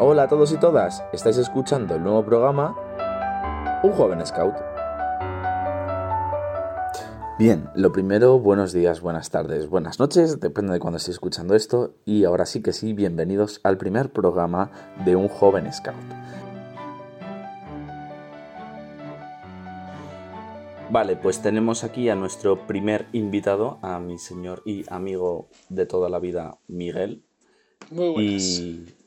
Hola a todos y todas, estáis escuchando el nuevo programa Un joven scout. Bien, lo primero, buenos días, buenas tardes, buenas noches, depende de cuando estéis escuchando esto. Y ahora sí que sí, bienvenidos al primer programa de Un joven scout. Vale, pues tenemos aquí a nuestro primer invitado, a mi señor y amigo de toda la vida, Miguel. Muy buenas. Y,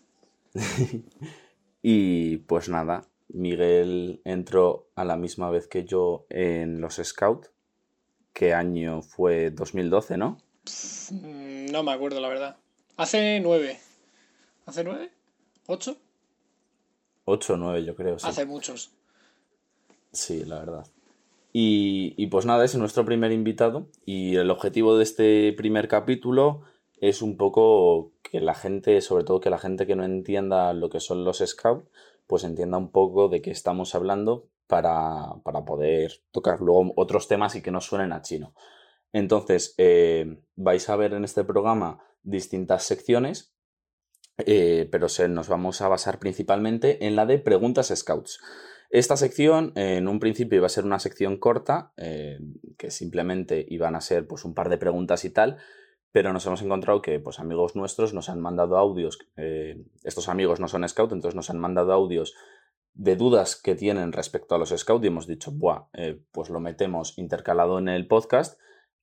y pues nada, Miguel entró a la misma vez que yo en los Scouts. ¿Qué año fue? 2012, ¿no? Mm, No me acuerdo, la verdad. Hace nueve. ¿Hace nueve? ¿Ocho? 8 o 9, yo creo. Sí. Hace muchos. Sí, la verdad. Y, y pues nada, es nuestro primer invitado y el objetivo de este primer capítulo es un poco que la gente, sobre todo que la gente que no entienda lo que son los scouts, pues entienda un poco de qué estamos hablando para, para poder tocar luego otros temas y que no suenen a chino. Entonces, eh, vais a ver en este programa distintas secciones, eh, pero se, nos vamos a basar principalmente en la de preguntas scouts. Esta sección en un principio iba a ser una sección corta, eh, que simplemente iban a ser pues, un par de preguntas y tal, pero nos hemos encontrado que pues, amigos nuestros nos han mandado audios, eh, estos amigos no son scout, entonces nos han mandado audios de dudas que tienen respecto a los scouts y hemos dicho, Buah, eh, pues lo metemos intercalado en el podcast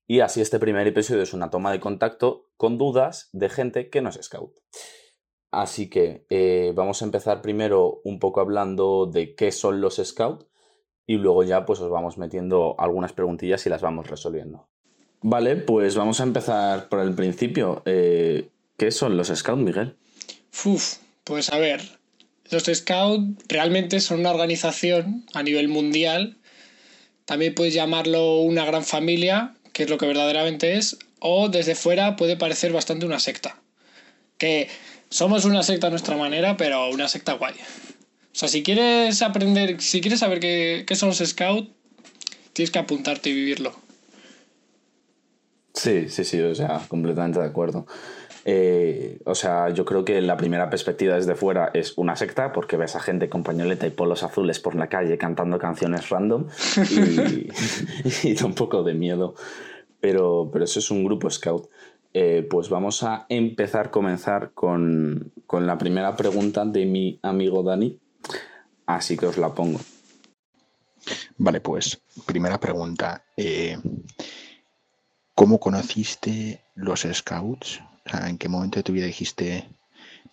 y así este primer episodio es una toma de contacto con dudas de gente que no es scout. Así que eh, vamos a empezar primero un poco hablando de qué son los scouts y luego ya pues os vamos metiendo algunas preguntillas y las vamos resolviendo. Vale, pues vamos a empezar por el principio. Eh, ¿Qué son los scouts, Miguel? Uf, pues a ver. Los Scouts realmente son una organización a nivel mundial. También puedes llamarlo una gran familia, que es lo que verdaderamente es. O desde fuera puede parecer bastante una secta. Que somos una secta a nuestra manera, pero una secta guay. O sea, si quieres aprender, si quieres saber qué, qué son los Scouts, tienes que apuntarte y vivirlo. Sí, sí, sí, o sea, completamente de acuerdo. Eh, o sea, yo creo que la primera perspectiva desde fuera es una secta, porque ves a gente con pañoleta y polos azules por la calle cantando canciones random y, da un poco de miedo. Pero, pero eso es un grupo scout. Eh, pues vamos a empezar, comenzar con, con la primera pregunta de mi amigo Dani. Así que os la pongo. Vale, pues primera pregunta. eh, ¿Cómo conociste los scouts? O sea, ¿en qué momento de tu vida dijiste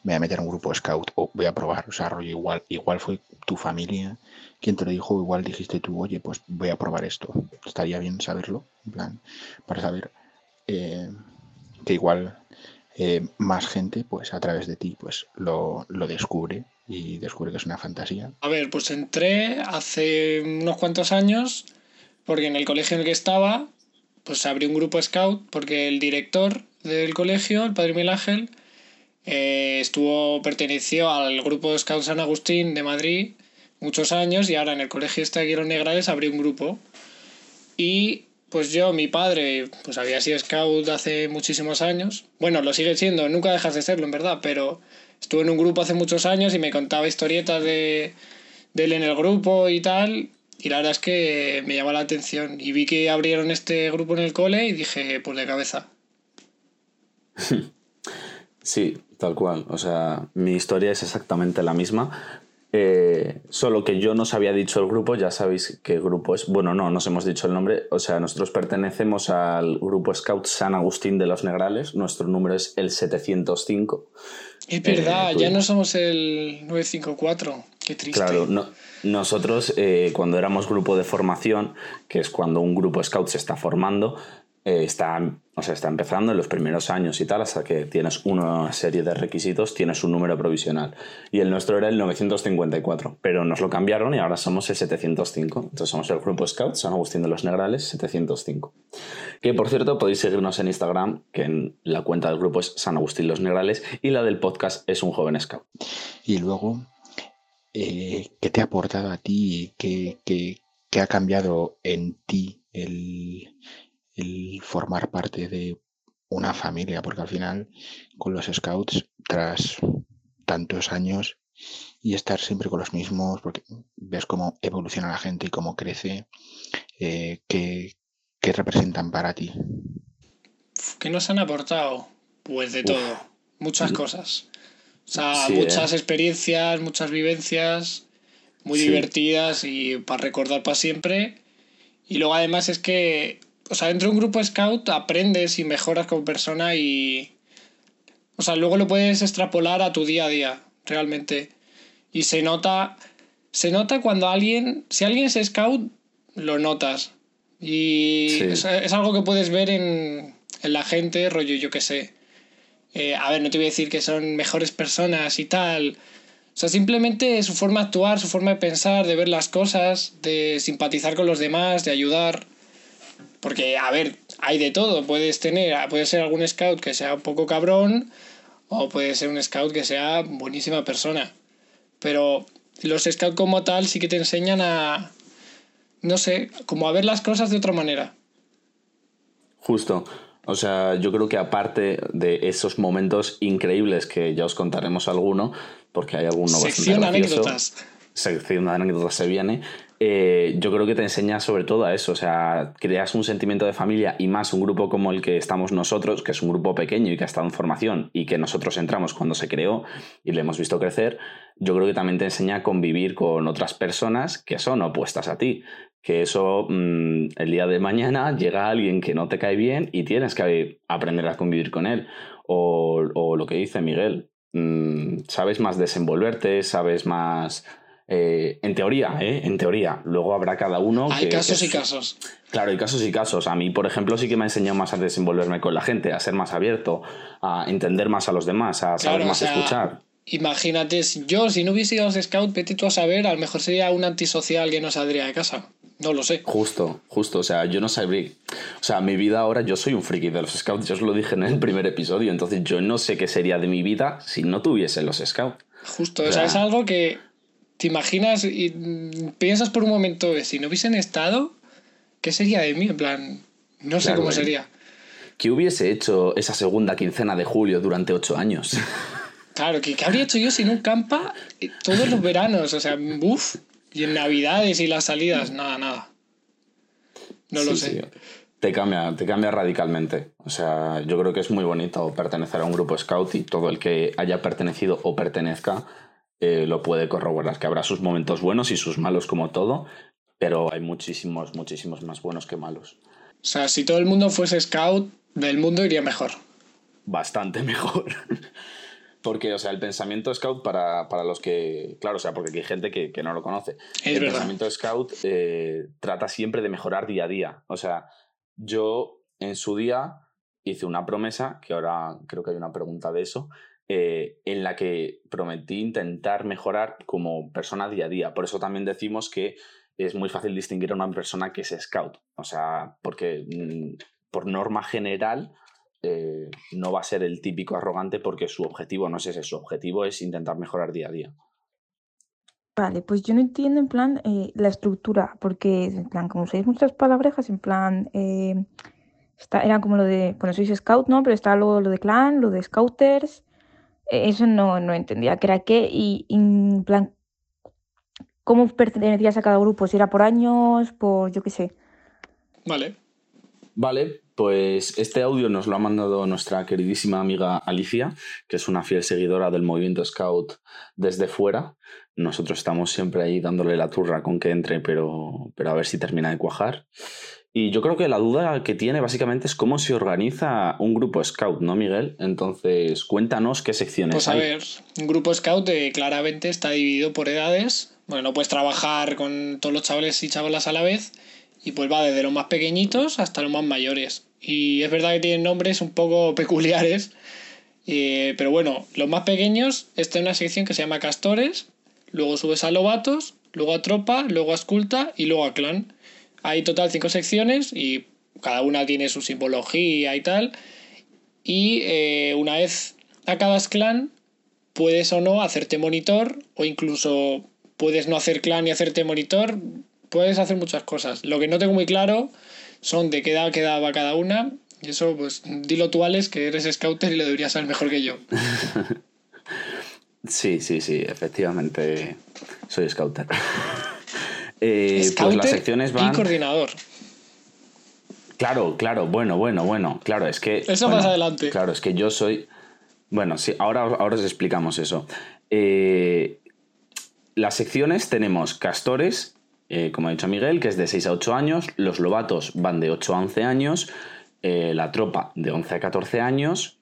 me voy a meter a un grupo scout o voy a probar? O sea, rollo igual, igual fue tu familia quien te lo dijo, igual dijiste tú, oye, pues voy a probar esto. Estaría bien saberlo, en plan, para saber eh, que igual eh, más gente, pues a través de ti, pues lo, lo descubre y descubre que es una fantasía. A ver, pues entré hace unos cuantos años porque en el colegio en el que estaba pues abrió un grupo scout porque el director del colegio, el padre Miguel Ángel, eh, estuvo, perteneció al grupo Scout San Agustín de Madrid muchos años y ahora en el colegio este en Los Negrales abrió un grupo. Y pues yo, mi padre, pues había sido scout hace muchísimos años. Bueno, lo sigue siendo, nunca dejas de serlo en verdad, pero estuve en un grupo hace muchos años y me contaba historietas de, de él en el grupo y tal. Y la verdad es que me llamó la atención. Y vi que abrieron este grupo en el cole y dije, pues de cabeza. Sí, tal cual. O sea, mi historia es exactamente la misma. Eh, solo que yo no os había dicho el grupo, ya sabéis qué grupo es. Bueno, no, nos hemos dicho el nombre. O sea, nosotros pertenecemos al grupo Scout San Agustín de los Negrales. Nuestro número es el 705. Es verdad, Eh, ya no somos el 954. Qué triste. Claro, no- nosotros eh, cuando éramos grupo de formación, que es cuando un grupo scout se está formando, eh, está, o sea, está empezando en los primeros años y tal, hasta que tienes una serie de requisitos, tienes un número provisional. Y el nuestro era el 954, pero nos lo cambiaron y ahora somos el 705. Entonces somos el grupo scout San Agustín de los Negrales 705. Que por cierto podéis seguirnos en Instagram, que la cuenta del grupo es San Agustín Los Negrales y la del podcast es un joven scout. Y luego, eh, ¿qué te ha aportado a ti? ¿Qué, qué- qué ha cambiado en ti el, el formar parte de una familia? Porque al final, con los scouts, tras tantos años, y estar siempre con los mismos, porque ves cómo evoluciona la gente y cómo crece, eh, ¿qué, representan para ti? ¿Qué nos han aportado? Pues de todo, muchas cosas. O sea, muchas ¿eh? experiencias, muchas vivencias, muy divertidas y para recordar para siempre. Y luego además es que, o sea, dentro de un grupo scout aprendes y mejoras como persona y... O sea, luego lo puedes extrapolar a tu día a día, realmente. Y se nota, se nota cuando alguien, si alguien es scout, lo notas. Y es, algo que puedes ver en, la gente, rollo, yo qué sé. Eh, a ver, no te voy a decir que son mejores personas y tal. O sea, simplemente su forma de actuar, su forma de pensar, de ver las cosas, de simpatizar con los demás, de ayudar. Porque, a ver, hay de todo. Puedes tener, puede ser algún scout que sea un poco cabrón, o puede ser un scout que sea buenísima persona. Pero los scouts como tal sí que te enseñan a, no sé, como a ver las cosas de otra manera. Justo. O sea, yo creo que aparte de esos momentos increíbles que ya os contaremos alguno, porque hay alguno Sección bastante gracioso, anécdotas. Sección de anécdotas se viene. Eh, yo creo que te enseña sobre todo a eso, o sea, creas un sentimiento de familia y más un grupo como el que estamos nosotros, que es un grupo pequeño y que ha estado en formación y que nosotros entramos cuando se creó y le hemos visto crecer, yo creo que también te enseña a convivir con otras personas que son opuestas a ti, que eso mm, el día de mañana llega alguien que no te cae bien y tienes que aprender a convivir con él, o, o lo que dice Miguel, mm, sabes más desenvolverte, sabes más eh, en teoría, ¿eh? En teoría. Luego habrá cada uno. Hay casos y casos. Claro, hay casos y casos. A mí, por ejemplo, sí que me ha enseñado más a desenvolverme con la gente, a ser más abierto, a entender más a los demás, a saber más escuchar. Imagínate, yo si no hubiese ido a los scouts, vete tú a saber, a lo mejor sería un antisocial que no saldría de casa. No lo sé. Justo, justo. O sea, yo no sabría. O sea, mi vida ahora, yo soy un friki de los scouts. Yo os lo dije en el primer episodio. Entonces, yo no sé qué sería de mi vida si no tuviese los scouts. Justo, o sea es algo que ¿Te imaginas y piensas por un momento que si no hubiesen estado, qué sería de mí? En plan, no sé cómo sería. ¿Qué hubiese hecho esa segunda quincena de julio durante ocho años? Claro, ¿qué, habría hecho yo sin un campa todos los veranos? O sea, uff, y en Navidades y las salidas, nada, nada. No lo sé. Te cambia, te cambia radicalmente. O sea, yo creo que es muy bonito pertenecer a un grupo scout y todo el que haya pertenecido o pertenezca eh, lo puede corroborar, que habrá sus momentos buenos y sus malos como todo, pero hay muchísimos, muchísimos más buenos que malos. O sea, si todo el mundo fuese scout, del mundo iría mejor. Bastante mejor. porque, o sea, el pensamiento scout para, los que. Claro, o sea, porque hay gente que, no lo conoce. el pensamiento scout eh, trata siempre de mejorar día a día. O sea, yo en su día hice una promesa, que ahora creo que hay una pregunta de eso, eh, en la que prometí intentar mejorar como persona día a día. Por eso también decimos que es muy fácil distinguir a una persona que es scout. O sea, porque mm, por norma general eh, no va a ser el típico arrogante porque su objetivo no es ese, su objetivo es intentar mejorar día a día. Vale, pues yo no entiendo en plan eh, la estructura, porque en plan, como usáis muchas palabrejas, en plan, está, era como lo de, bueno, sois scout, ¿no? Pero está luego lo de clan, lo de scouters, eso no, no entendía qué era qué y, en plan, ¿cómo pertenecías a cada grupo? Si era por años, por yo qué sé. Vale. Vale, pues este audio nos lo ha mandado nuestra queridísima amiga Alicia, que es una fiel seguidora del movimiento Scout desde fuera. Nosotros estamos siempre ahí dándole la turra con que entre, pero, pero a ver si termina de cuajar. Y yo creo que la duda que tiene básicamente es cómo se organiza un grupo scout, ¿no, Miguel? Entonces, cuéntanos qué secciones pues a ver, un grupo scout eh, claramente está dividido por edades. Bueno, no puedes trabajar con todos los chavales y chavalas a la vez. Y pues va desde los más pequeñitos hasta los más mayores. Y es verdad que tienen nombres un poco peculiares. Eh, pero bueno, los más pequeños, está en una sección que se llama Castores. Luego subes a Lobatos, luego a Tropa, luego a Esculta y luego a Clan. Hay total cinco secciones y cada una tiene su simbología y tal. Y eh, una vez acabas clan, puedes o no hacerte monitor o incluso puedes no hacer clan y hacerte monitor. Puedes hacer muchas cosas. Lo que no tengo muy claro son de qué edad quedaba cada una. Y eso, pues, dilo tú, Alex, que eres scouter y lo deberías saber mejor que yo. Sí, sí, sí, efectivamente soy scouter. Eh, pues las secciones y van. coordinador. Claro, claro, bueno, bueno, bueno. Claro, es que. Eso bueno, más adelante. Claro, es que yo soy. Bueno, sí, ahora, ahora os explicamos eso. Eh, las secciones tenemos castores, eh, como ha dicho Miguel, que es de 6 a 8 años. Los lobatos van de 8 a 11 años. eh, la tropa de 11 a 14 años.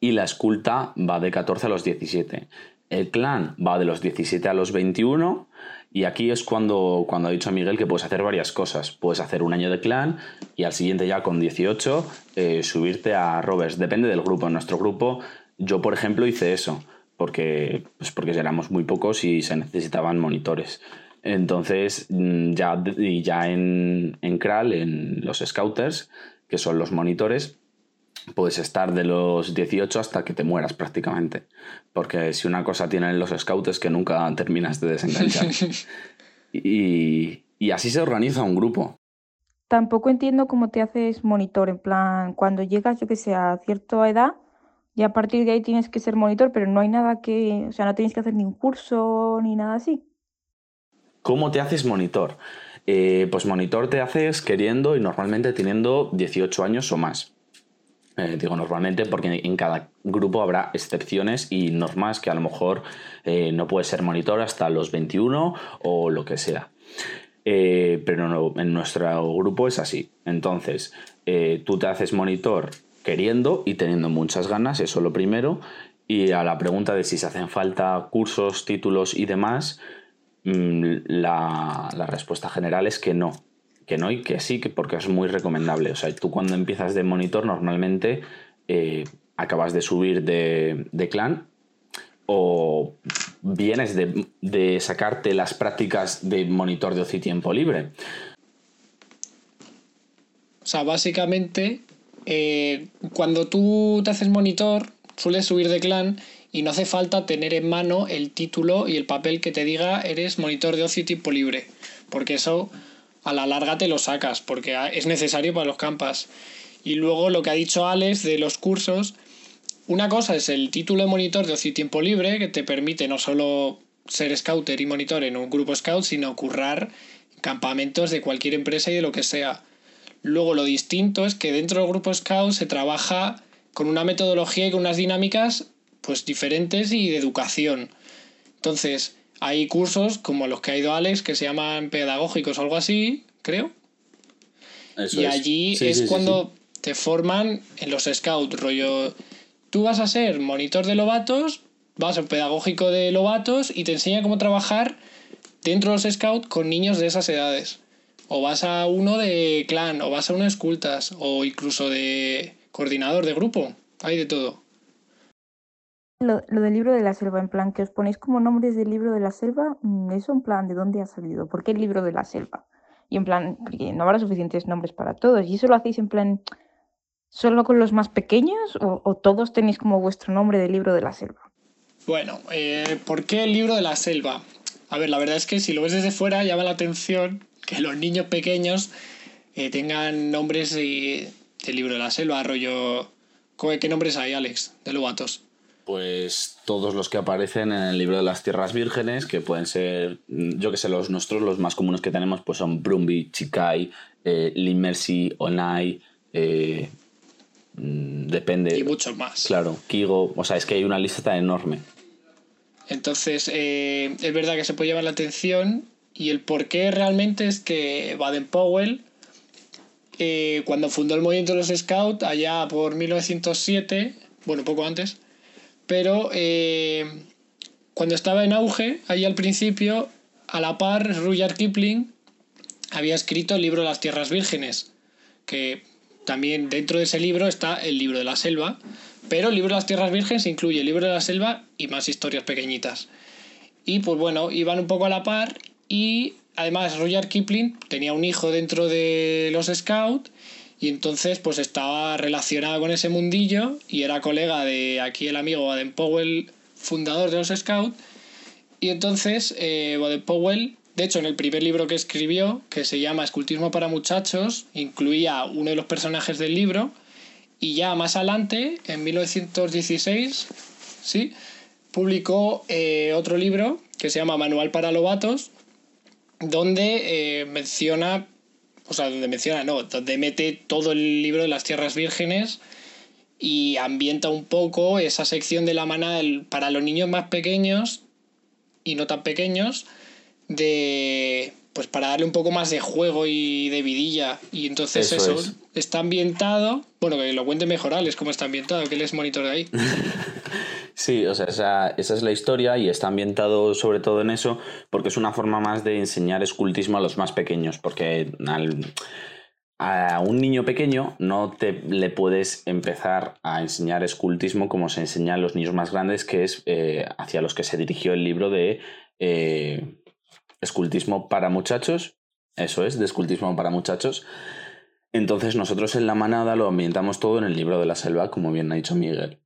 Y la esculta va de 14 a los 17. El clan va de los 17 a los 21. Y aquí es cuando, cuando ha dicho Miguel que puedes hacer varias cosas. Puedes hacer un año de clan y al siguiente ya con 18 eh, subirte a rovers. Depende del grupo. En nuestro grupo, yo por ejemplo hice eso. Porque, pues porque éramos muy pocos y se necesitaban monitores. Entonces, mm, ya, y ya en, en Kral, en los scouters, que son los monitores, puedes estar de los 18 hasta que te mueras prácticamente. Porque si una cosa tienen los scouts es que nunca terminas de desenganchar. y, y así se organiza un grupo. Tampoco entiendo cómo te haces monitor, en plan, cuando llegas, yo que sé, a cierta edad, y a partir de ahí tienes que ser monitor, pero no hay nada que, o sea, no tienes que hacer ni un curso ni nada así. ¿Cómo te haces monitor? Eh, pues monitor te haces queriendo y normalmente teniendo 18 años o más. Eh, digo normalmente porque en cada grupo habrá excepciones y normas que a lo mejor eh, no puedes ser monitor hasta los 21 o lo que sea. Pero en nuestro grupo es así. Entonces, tú te haces monitor queriendo y teniendo muchas ganas, eso lo primero. Y a la pregunta de si se hacen falta cursos, títulos y demás, la, la respuesta general es que no. Que no y que sí, que porque es muy recomendable. O sea, tú cuando empiezas de monitor normalmente eh, acabas de subir de, clan o vienes de, de sacarte las prácticas de monitor de ocio y tiempo libre. O sea, básicamente, eh, cuando tú te haces monitor, sueles subir de clan y no hace falta tener en mano el título y el papel que te diga eres monitor de ocio y tiempo libre. Porque eso a la larga te lo sacas, porque es necesario para los campas. Y luego lo que ha dicho Alex de los cursos, una cosa es el título de monitor de ocio y tiempo libre, que te permite no solo ser scouter y monitor en un grupo scout, sino currar campamentos de cualquier empresa y de lo que sea. Luego lo distinto es que dentro del grupo scout se trabaja con una metodología y con unas dinámicas pues diferentes y de educación. Entonces, hay cursos como los que ha ido Alex que se llaman pedagógicos o algo así, creo. Eso y es. allí Sí, es sí, sí, cuando te forman en los scouts, rollo, tú vas a ser monitor de lobatos, vas a ser pedagógico de lobatos y te enseña cómo trabajar dentro de los scouts con niños de esas edades. O vas a uno de clan, o vas a uno de escultas, o incluso de coordinador de grupo. Hay de todo. Lo, del libro de la selva, en plan, que os ponéis como nombres del libro de la selva, mm, eso en plan, ¿de dónde ha salido? ¿Por qué el libro de la selva? Y en plan, porque no habrá suficientes nombres para todos. ¿Y eso lo hacéis en plan solo con los más pequeños o, todos tenéis como vuestro nombre del libro de la selva? Bueno, eh, ¿por qué el libro de la selva? A ver, la verdad es que si lo ves desde fuera llama la atención que los niños pequeños eh, tengan nombres del libro de la selva, rollo... ¿Cómo- ¿Qué nombres hay, Alex, de lobatos? Pues todos los que aparecen en el libro de las tierras vírgenes, que pueden ser, mm, yo que sé, los nuestros, los más comunes que tenemos, pues son Brumbi, Chikai, eh, Limersi, Onai, eh, mm, depende. Y muchos más. Claro, Kigo, o sea, es que hay una lista tan enorme. Entonces, eh, es verdad que se puede llamar la atención y el por qué realmente es que Baden-Powell, eh, cuando fundó el movimiento de los Scouts, allá por 1907, bueno, poco antes, pero eh, cuando estaba en auge, ahí al principio, a la par, Rudyard Kipling había escrito el libro las Tierras Vírgenes, que también dentro de ese libro está el libro de la selva, pero el libro de las Tierras Vírgenes incluye el libro de la selva y más historias pequeñitas. Y pues bueno, iban un poco a la par y además Rudyard Kipling tenía un hijo dentro de los Scouts y entonces pues estaba relacionado con ese mundillo y era colega de aquí el amigo Baden Powell, fundador de los Scouts. Y entonces eh, Baden Powell, de hecho en el primer libro que escribió, que se llama Escultismo para muchachos, incluía uno de los personajes del libro y ya más adelante, en 1916, ¿sí? publicó eh, otro libro que se llama Manual para Lobatos, donde eh, menciona, o sea, donde menciona, no, donde mete todo el libro de las tierras vírgenes y ambienta un poco esa sección de la manada del- para los niños más pequeños y no tan pequeños, de pues para darle un poco más de juego y de vidilla. Y entonces Eso eso, es. está ambientado, bueno, que lo cuente mejor Alex, cómo está ambientado, que él es monitor de ahí. Sí, o sea, esa, es la historia y está ambientado sobre todo en eso porque es una forma más de enseñar escultismo a los más pequeños, porque al- a un niño pequeño no te le puedes empezar a enseñar escultismo como se enseña a los niños más grandes, que es eh, hacia los que se dirigió el libro de eh, escultismo para muchachos, eso es, de escultismo para muchachos. Entonces nosotros en la manada lo ambientamos todo en el libro de la selva, como bien ha dicho Miguel.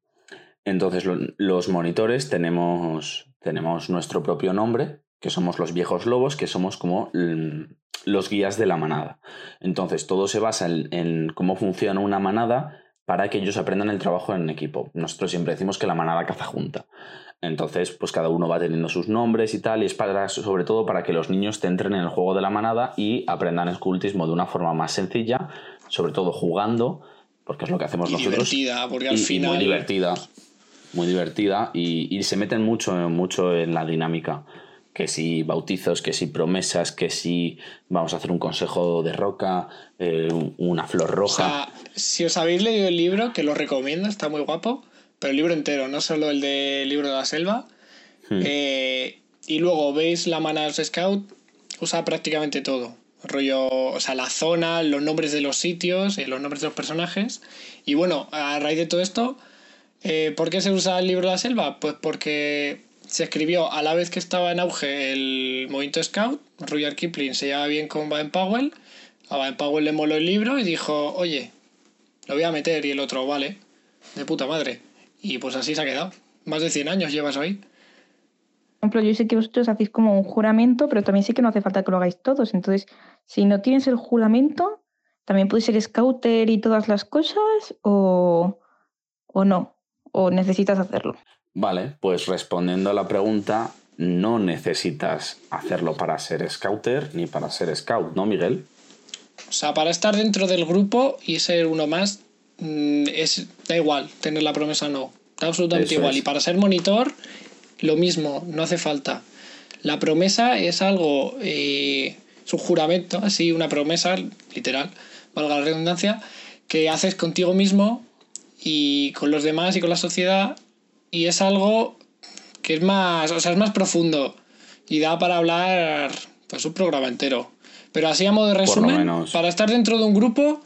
Entonces lo- los monitores tenemos, tenemos nuestro propio nombre, que somos los viejos lobos, que somos como mm, los guías de la manada. Entonces todo se basa en, en cómo funciona una manada para que ellos aprendan el trabajo en equipo. Nosotros siempre decimos que la manada caza junta. Entonces, pues cada uno va teniendo sus nombres y tal, y es para, sobre todo para que los niños te entren en el juego de la manada y aprendan escultismo de una forma más sencilla, sobre todo jugando, porque es lo que hacemos Y nosotros divertida, porque al y- y final. muy divertida. Muy divertida. Y, y se meten mucho, mucho en la dinámica. Que si bautizos, que si promesas, que si vamos a hacer un consejo de roca, eh, un- una flor O roja. sea, si os habéis leído el libro, que lo recomiendo, está muy guapo, pero el libro entero, no solo el del libro de la selva. Hmm. Eh, y luego veis la de los Scout, usa prácticamente todo. Rollo, o sea, la zona, los nombres de los sitios, eh, los nombres de los personajes. Y bueno, a raíz de todo esto, eh, ¿por qué se usa el libro de la selva? Pues porque se escribió a la vez que estaba en auge el movimiento Scout. Rudyard Kipling se llevaba bien con Baden Powell. A Baden Powell le moló el libro y dijo, oye, lo voy a meter. Y el otro, vale, de puta madre. Y pues así se ha quedado. Más de 100 años llevas ahí. Por ejemplo, yo sé que vosotros hacéis como un juramento, pero también sé que no hace falta que lo hagáis todos. Entonces, si no tienes el juramento, también puedes ser scouter y todas las cosas, o, o no, o necesitas hacerlo. Vale, pues respondiendo a la pregunta, no necesitas hacerlo para ser scouter ni para ser scout, ¿no, Miguel? O sea, para estar dentro del grupo y ser uno más, mm, es, da igual tener la promesa o no. Da absolutamente Eso igual. es. Y para ser monitor, lo mismo, no hace falta. La promesa es algo, eh, es un juramento, así, una promesa, literal, valga la redundancia, que haces contigo mismo y con los demás y con la sociedad. Y es algo que es más, o sea, es más profundo y da para hablar pues un programa entero. Pero así a modo de resumen, para estar dentro de un grupo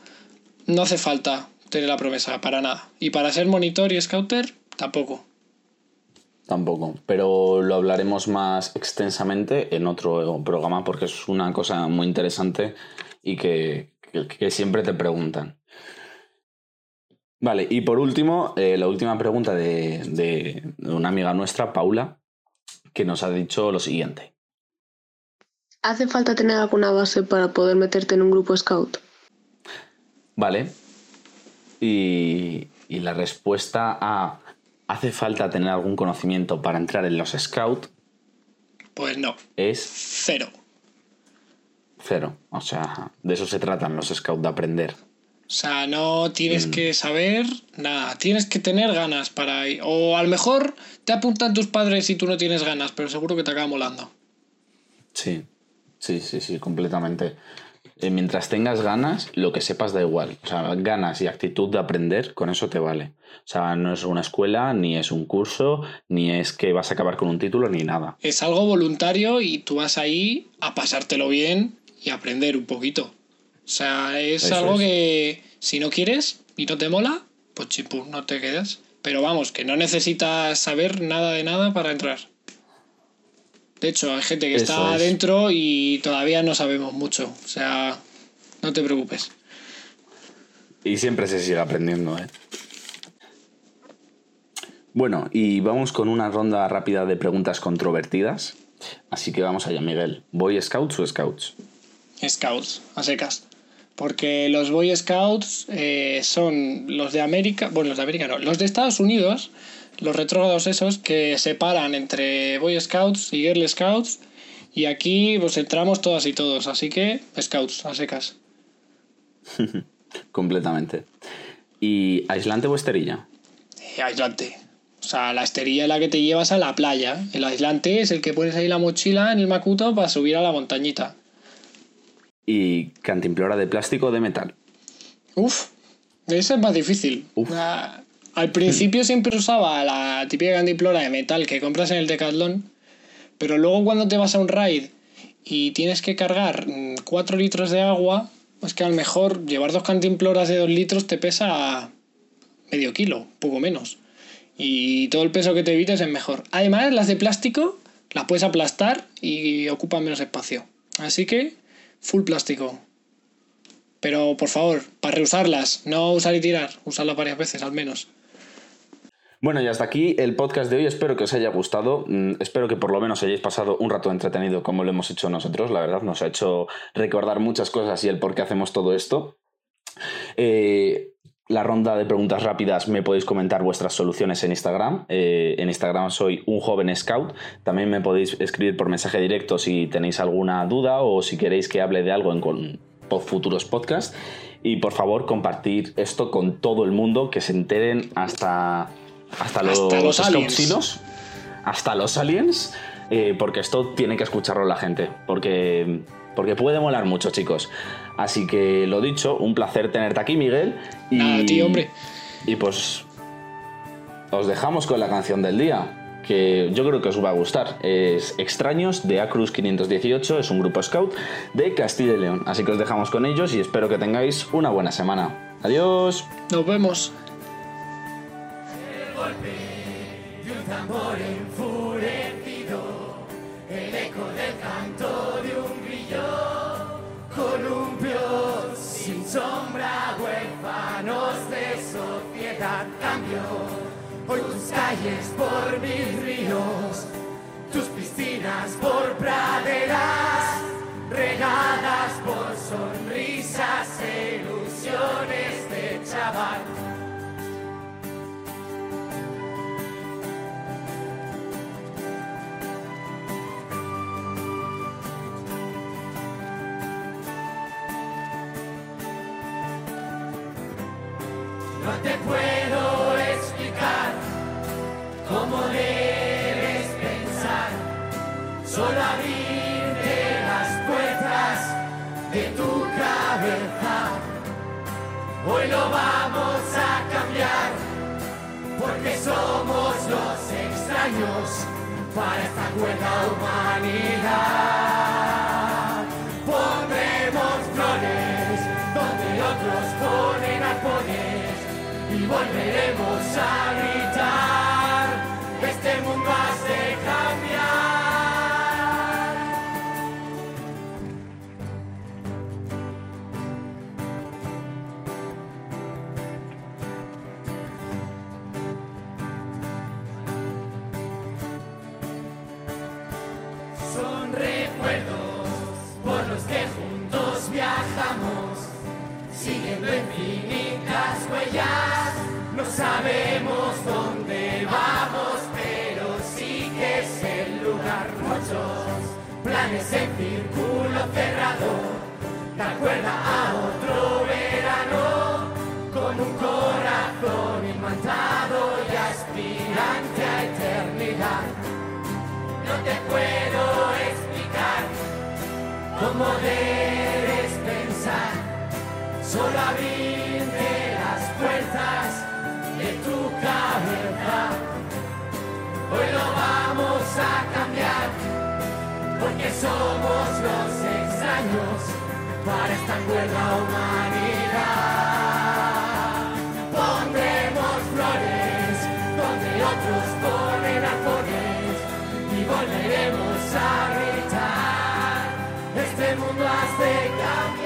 no hace falta tener la promesa, para nada. Y para ser monitor y scouter, tampoco. Tampoco, pero lo hablaremos más extensamente en otro programa porque es una cosa muy interesante y que, que- que siempre te preguntan. Vale, y por último, eh, la última pregunta de, una amiga nuestra, Paula, que nos ha dicho lo siguiente. ¿Hace falta tener alguna base para poder meterte en un grupo scout? Vale, y, y la respuesta a ¿hace falta tener algún conocimiento para entrar en los scouts? Pues no, es cero. cero. O sea, de eso se tratan los scouts, de aprender. O sea, no tienes Mm. que saber nada, tienes que tener ganas para ir. O a lo mejor te apuntan tus padres si tú no tienes ganas, pero seguro que te acaba molando. Sí, sí, sí, sí, completamente. Eh, mientras tengas ganas, lo que sepas da igual. O sea, ganas y actitud de aprender, con eso te vale. O sea, no es una escuela, ni es un curso, ni es que vas a acabar con un título, ni nada. Es algo voluntario y tú vas ahí a pasártelo bien y aprender un poquito. O sea, es Eso algo es. que si no quieres y no te mola, pues chipú, no te quedas. Pero vamos, que no necesitas saber nada de nada para entrar. De hecho, hay gente que Eso está es. dentro y todavía no sabemos mucho. O sea, no te preocupes. Y siempre se sigue aprendiendo, ¿eh? Bueno, y vamos con una ronda rápida de preguntas controvertidas. Así que vamos allá, Miguel. ¿Boy Scouts o Scouts? Scouts, a secas. Porque los Boy Scouts eh, son los de América, bueno, los de América no, los de Estados Unidos, los retrógrados esos que separan entre Boy Scouts y Girl Scouts. Y aquí pues entramos todas y todos, así que Scouts, a secas. Completamente. ¿Y aislante o esterilla? Eh, aislante. O sea, la esterilla es la que te llevas a la playa. El aislante es el que pones ahí la mochila en el macuto para subir a la montañita. ¿Y cantimplora de plástico o de metal? Uf, ese es más difícil. Ah, al principio siempre usaba la típica cantimplora de metal que compras en el Decathlon, pero luego cuando te vas a un raid y tienes que cargar 4 mm, litros de agua, pues que a lo mejor llevar dos cantimploras de 2 litros te pesa medio kilo, poco menos. Y todo el peso que te evites es mejor. Además, las de plástico las puedes aplastar y ocupan menos espacio. Así que, full plástico. Pero por favor, para reusarlas, no usar y tirar, usarlas varias veces al menos. Bueno, y hasta aquí el podcast de hoy. Espero que os haya gustado. Mm, espero que por lo menos hayáis pasado un rato entretenido como lo hemos hecho nosotros. La verdad, nos ha hecho recordar muchas cosas y el por qué hacemos todo esto. Eh, la ronda de preguntas rápidas me podéis comentar vuestras soluciones en Instagram. Eh, en Instagram soy un joven scout. También me podéis escribir por mensaje directo si tenéis alguna duda o si queréis que hable de algo en con futuros podcasts. Y por favor, compartir esto con todo el mundo, que se enteren hasta, hasta, los, los aliens. hasta los aliens, eh, porque esto tiene que escucharlo la gente. Porque, porque puede molar mucho, chicos. Así que lo dicho, un placer tenerte aquí, Miguel. Y, Nada, tío, hombre. Y pues os dejamos con la canción del día, que yo creo que os va a gustar. Es Extraños de Acruz 518, es un grupo scout de Castilla y León. Así que os dejamos con ellos y espero que tengáis una buena semana. Adiós. Nos vemos. el cambio hoy tus calles por mis ríos, tus piscinas por praderas, regadas por sonrisas e ilusiones de chaval. Te puedo Lo vamos a cambiar, porque somos los extraños para esta cuerda humanidad. Pondremos flores donde otros ponen arpones y volveremos a gritar, sabemos dónde vamos, pero sí que es el lugar. Muchos planes en círculo cerrado, te acuerda a otro verano, con un corazón imantado y aspirante a eternidad. No te puedo explicar cómo debes pensar, solo abrirte a cambiar, porque somos los extraños para esta cuerda humanidad. Pondremos flores donde otros ponen arpones y volveremos a gritar. Este mundo hace cambiar.